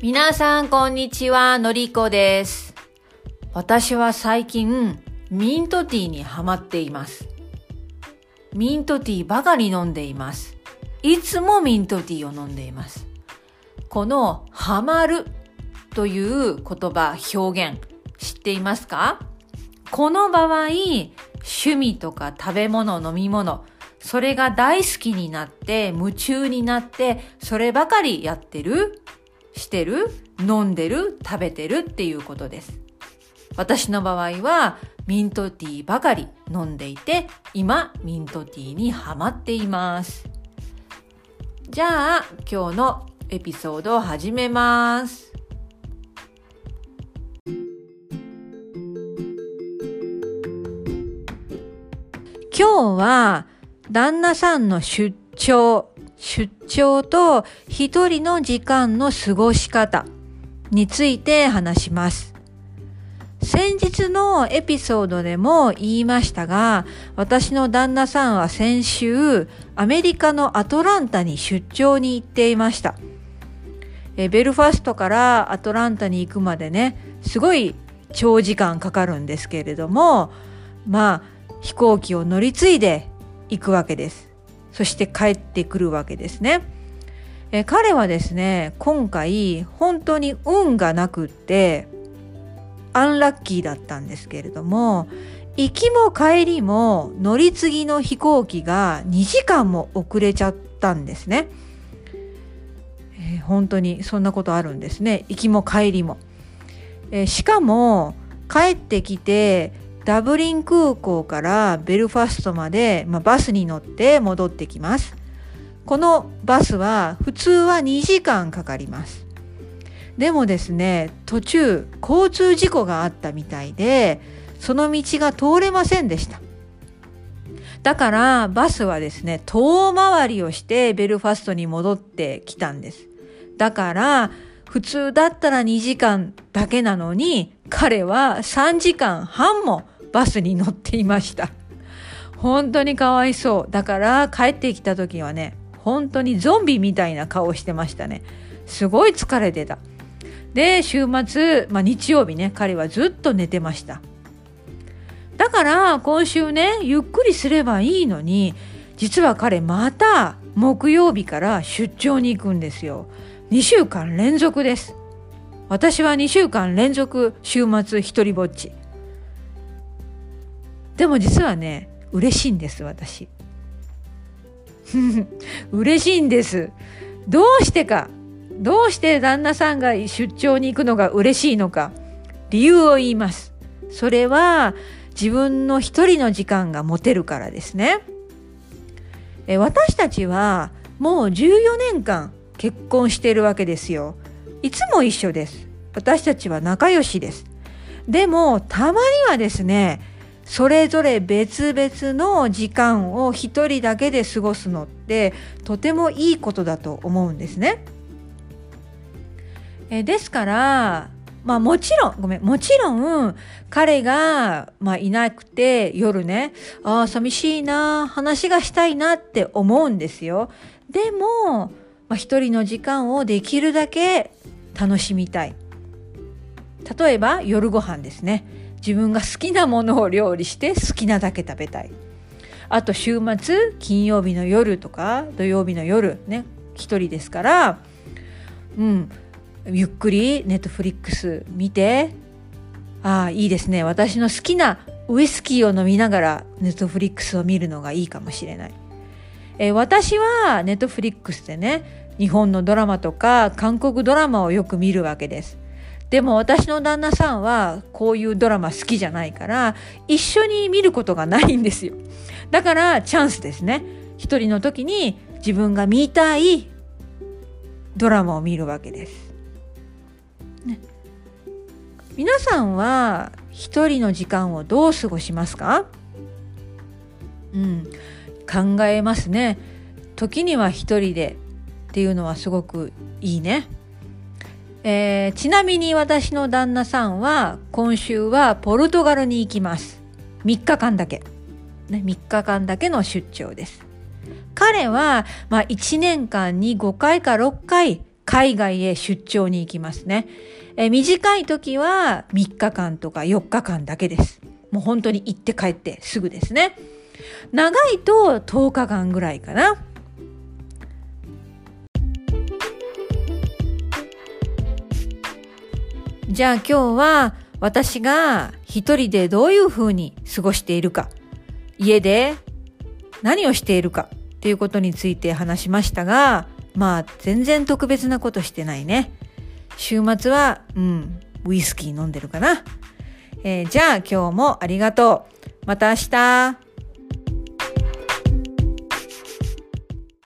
皆さん、こんにちは。のりこです。私は最近、ミントティーにハマっています。ミントティーばかり飲んでいます。いつもミントティーを飲んでいます。この、ハマるという言葉、表現、知っていますか？この場合、趣味とか食べ物、飲み物、それが大好きになって、夢中になって、そればかりやってるしてる飲んでる食べてるっていうことです。私の場合はミントティーばかり飲んでいて、今ミントティーにハマっています。じゃあ今日のエピソードを始めます。今日は旦那さんの出張、出張と一人の時間の過ごし方について話します。先日のエピソードでも言いましたが、私の旦那さんは先週、アメリカのアトランタに出張に行っていました。えベルファストからアトランタに行くまでね、すごい長時間かかるんですけれども、まあ、飛行機を乗り継いで行くわけです。そして帰ってくるわけですね。え彼はですね、今回本当に運がなくって、アンラッキーだったんですけれども、行きも帰りも乗り継ぎの飛行機が2時間も遅れちゃったんですね。えー本当にそんなことあるんですね。行きも帰りも。えーしかも帰ってきてダブリン空港からベルファストまで、まあ、バスに乗って戻ってきます。このバスは普通は2時間かかります。でもですね、途中交通事故があったみたいで、その道が通れませんでした。だからバスはですね、遠回りをしてベルファストに戻ってきたんです。だから普通だったら2時間だけなのに、彼は3時間半もバスに乗っていました。本当にかわいそう。だから帰ってきた時はね、本当にゾンビみたいな顔してましたね。すごい疲れてた。で、週末、まあ日曜日ね、彼はずっと寝てました。だから今週ね、ゆっくりすればいいのに、実は彼また木曜日から出張に行くんですよ。2週間連続です。私は2週間連続週末一人ぼっち。でも実はね、嬉しいんです、私。嬉しいんです。どうしてか。どうして旦那さんが出張に行くのが嬉しいのか。理由を言います。それは自分の一人の時間が持てるからですね。え私たちはもう14年間結婚しているわけですよ。いつも一緒です。私たちは仲良しです。でもたまにはですね、それぞれ別々の時間を一人だけで過ごすのってとてもいいことだと思うんですね。えですから、まあもちろん、ごめん、もちろん彼が、まあ、いなくて夜ね、ああ、寂しいな、話がしたいなって思うんですよ。でも、まあ、一人の時間をできるだけ楽しみたい。例えば夜ご飯ですね。自分が好きなものを料理して好きなだけ食べたい。あと週末、金曜日の夜とか土曜日の夜ね、一人ですから、うん、ゆっくりネットフリックス見て、ああ、いいですね。私の好きなウイスキーを飲みながらネットフリックスを見るのがいいかもしれない。えー私はネットフリックスでね、日本のドラマとか韓国ドラマをよく見るわけです。でも私の旦那さんはこういうドラマ好きじゃないから一緒に見ることがないんですよ。だからチャンスですね。一人の時に自分が見たいドラマを見るわけです。ね、皆さんは一人の時間をどう過ごしますか？うん、考えますね。時には一人でっていうのはすごくいいね。えーちなみに私の旦那さんは今週はポルトガルに行きます。3日間だけ。ね、3日間だけの出張です。彼は、まあ、1年間に5回か6回海外へ出張に行きますね。え短い時は3日間とか4日間だけです。もう本当に行って帰ってすぐですね。長いと10日間ぐらいかな。じゃあ今日は私が一人でどういうふうに過ごしているか、家で何をしているかっていうことについて話しましたが、まあ全然特別なことしてないね。週末は、うん、ウイスキー飲んでるかな。えー、じゃあ今日もありがとう。また明日。